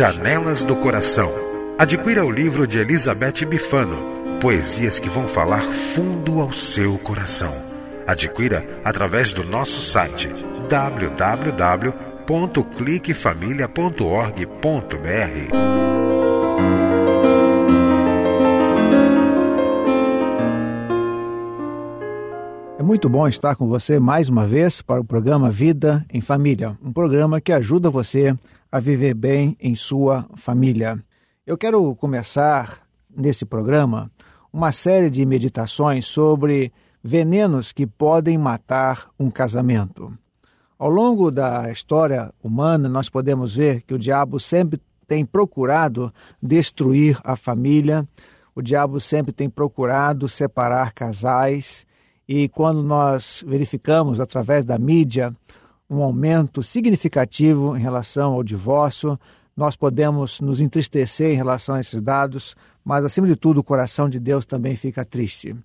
Janelas do Coração. Adquira o livro de Elizabeth Bifano, Poesias que vão falar fundo ao seu coração. Adquira através do nosso site www.cliquefamilia.org.br. muito bom estar com você mais uma vez para o programa Vida em Família, um programa que ajuda você a viver bem em sua família. Eu quero começar nesse programa uma série de meditações sobre venenos que podem matar um casamento. Ao longo da história humana, nós podemos ver que o diabo sempre tem procurado destruir a família, o diabo sempre tem procurado separar casais, e quando nós verificamos através da mídia um aumento significativo em relação ao divórcio. Nós podemos nos entristecer em relação a esses dados, mas acima de tudo o coração de Deus também fica triste.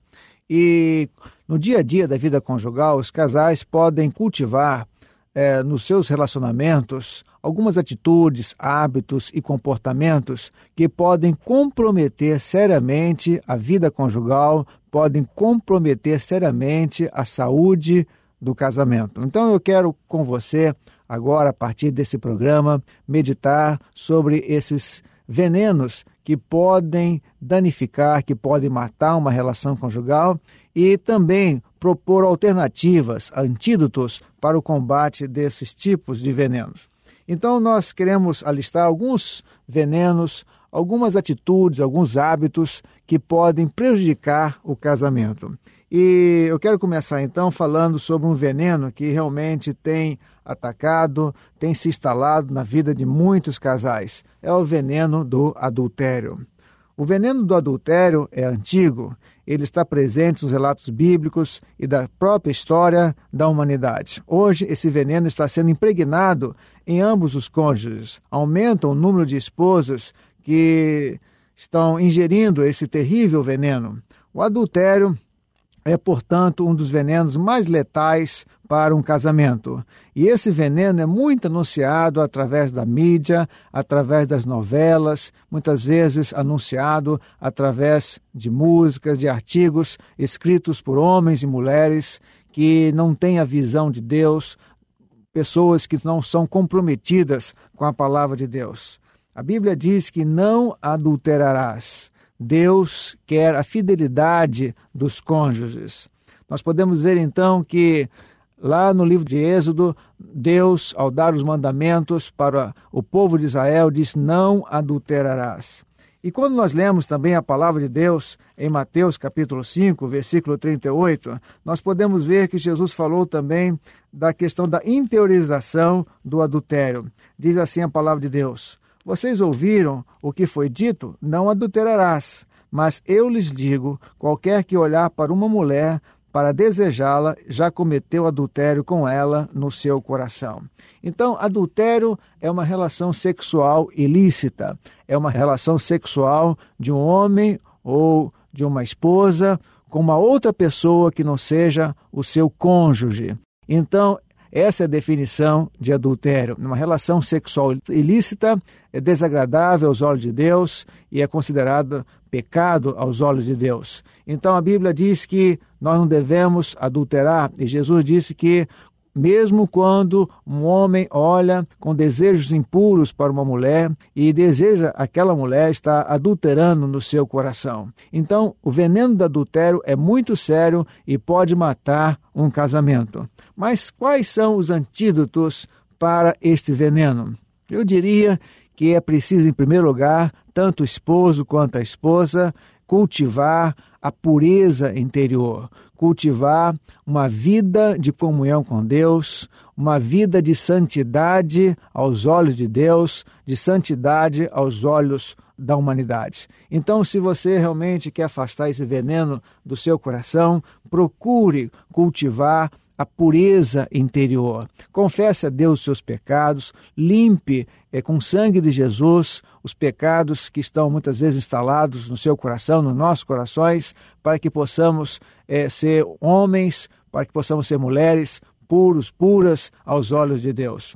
E no dia a dia da vida conjugal, os casais podem cultivar é, nos seus relacionamentos algumas atitudes, hábitos e comportamentos que podem comprometer seriamente a vida conjugal, podem comprometer seriamente a saúde do casamento. Então eu quero com você, agora, a partir desse programa, meditar sobre esses venenos que podem danificar, que podem matar uma relação conjugal e também propor alternativas, antídotos para o combate desses tipos de venenos. Então, nós queremos alistar alguns venenos, algumas atitudes, alguns hábitos que podem prejudicar o casamento. E eu quero começar então falando sobre um veneno que realmente tem atacado, tem se instalado na vida de muitos casais. É o veneno do adultério. O veneno do adultério é antigo, ele está presente nos relatos bíblicos e da própria história da humanidade. Hoje, esse veneno está sendo impregnado em ambos os cônjuges. Aumenta o número de esposas que estão ingerindo esse terrível veneno. O adultério é, portanto, um dos venenos mais letais para um casamento. E esse veneno é muito anunciado através da mídia, através das novelas, muitas vezes anunciado através de músicas, de artigos escritos por homens e mulheres que não têm a visão de Deus, pessoas que não são comprometidas com a palavra de Deus. A Bíblia diz que não adulterarás. Deus quer a fidelidade dos cônjuges. Nós podemos ver então que lá no livro de Êxodo, Deus, ao dar os mandamentos para o povo de Israel, diz: Não adulterarás. E quando nós lemos também a palavra de Deus em Mateus capítulo 5, versículo 38, nós podemos ver que Jesus falou também da questão da interiorização do adultério. Diz assim a palavra de Deus: vocês ouviram o que foi dito? Não adulterarás. Mas eu lhes digo: qualquer que olhar para uma mulher para desejá-la, já cometeu adultério com ela no seu coração. Então, adultério é uma relação sexual ilícita, é uma relação sexual de um homem ou de uma esposa com uma outra pessoa que não seja o seu cônjuge. Então, essa é a definição de adultério. Uma relação sexual ilícita é desagradável aos olhos de Deus e é considerada pecado aos olhos de Deus. Então a Bíblia diz que nós não devemos adulterar e Jesus disse que mesmo quando um homem olha com desejos impuros para uma mulher e deseja aquela mulher está adulterando no seu coração. Então, o veneno do adultério é muito sério e pode matar um casamento. Mas quais são os antídotos para este veneno? Eu diria que é preciso, em primeiro lugar, tanto o esposo quanto a esposa cultivar a pureza interior, cultivar uma vida de comunhão com Deus, uma vida de santidade aos olhos de Deus, de santidade aos olhos da humanidade. Então, se você realmente quer afastar esse veneno do seu coração, procure cultivar a pureza interior. Confesse a Deus os seus pecados, limpe é, com o sangue de Jesus os pecados que estão muitas vezes instalados no seu coração, nos nossos corações, para que possamos é, ser homens, para que possamos ser mulheres puros, puras aos olhos de Deus.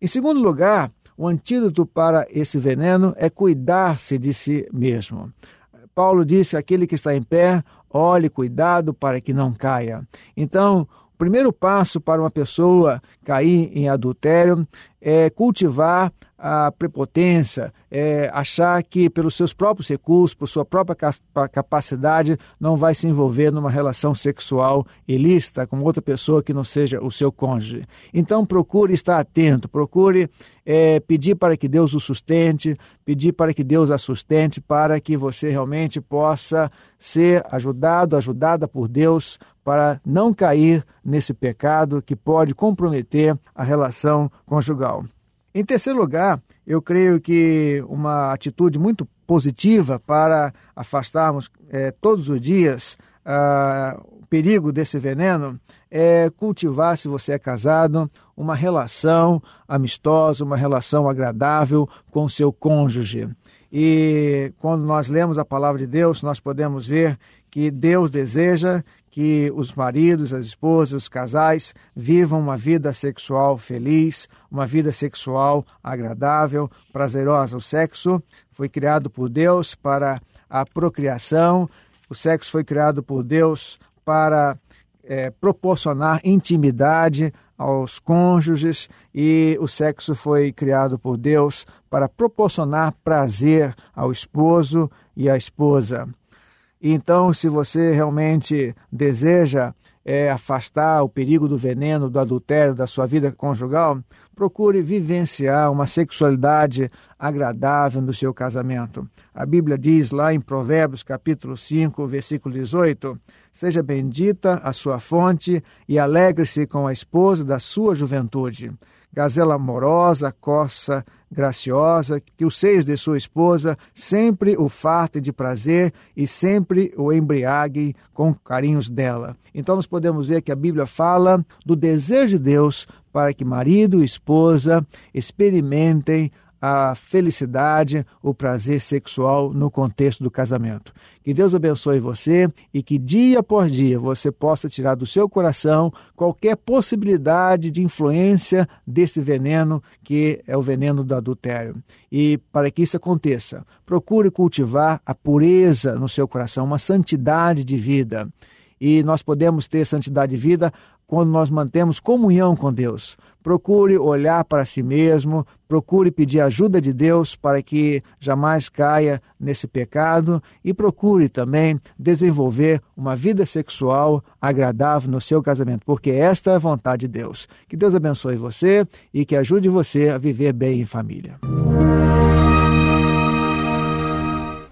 Em segundo lugar, o antídoto para esse veneno é cuidar-se de si mesmo. Paulo disse: aquele que está em pé, olhe cuidado para que não caia. Então, primeiro passo para uma pessoa cair em adultério é cultivar a prepotência, é achar que pelos seus próprios recursos, por sua própria capacidade, não vai se envolver numa relação sexual ilícita com outra pessoa que não seja o seu cônjuge. Então procure estar atento, procure é, pedir para que Deus o sustente, pedir para que Deus a sustente, para que você realmente possa ser ajudado, ajudada por Deus para não cair nesse pecado que pode comprometer a relação conjugal. Em terceiro lugar, eu creio que uma atitude muito positiva para afastarmos é, todos os dias uh, o perigo desse veneno é cultivar, se você é casado, uma relação amistosa, uma relação agradável com seu cônjuge. E quando nós lemos a palavra de Deus, nós podemos ver que Deus deseja que os maridos, as esposas, os casais vivam uma vida sexual feliz, uma vida sexual agradável, prazerosa. O sexo foi criado por Deus para a procriação, o sexo foi criado por Deus para é, proporcionar intimidade aos cônjuges e o sexo foi criado por Deus para proporcionar prazer ao esposo e à esposa. Então, se você realmente deseja é, afastar o perigo do veneno, do adultério da sua vida conjugal, procure vivenciar uma sexualidade agradável no seu casamento. A Bíblia diz lá em Provérbios, capítulo 5, versículo 18: Seja bendita a sua fonte e alegre-se com a esposa da sua juventude gazela amorosa, coça graciosa, que os seios de sua esposa sempre o fartem de prazer e sempre o embriaguem com carinhos dela. Então nós podemos ver que a Bíblia fala do desejo de Deus para que marido e esposa experimentem a felicidade, o prazer sexual no contexto do casamento. Que Deus abençoe você e que dia por dia você possa tirar do seu coração qualquer possibilidade de influência desse veneno que é o veneno do adultério. E para que isso aconteça, procure cultivar a pureza no seu coração, uma santidade de vida. E nós podemos ter santidade de vida quando nós mantemos comunhão com Deus. Procure olhar para si mesmo, procure pedir ajuda de Deus para que jamais caia nesse pecado e procure também desenvolver uma vida sexual agradável no seu casamento, porque esta é a vontade de Deus. Que Deus abençoe você e que ajude você a viver bem em família.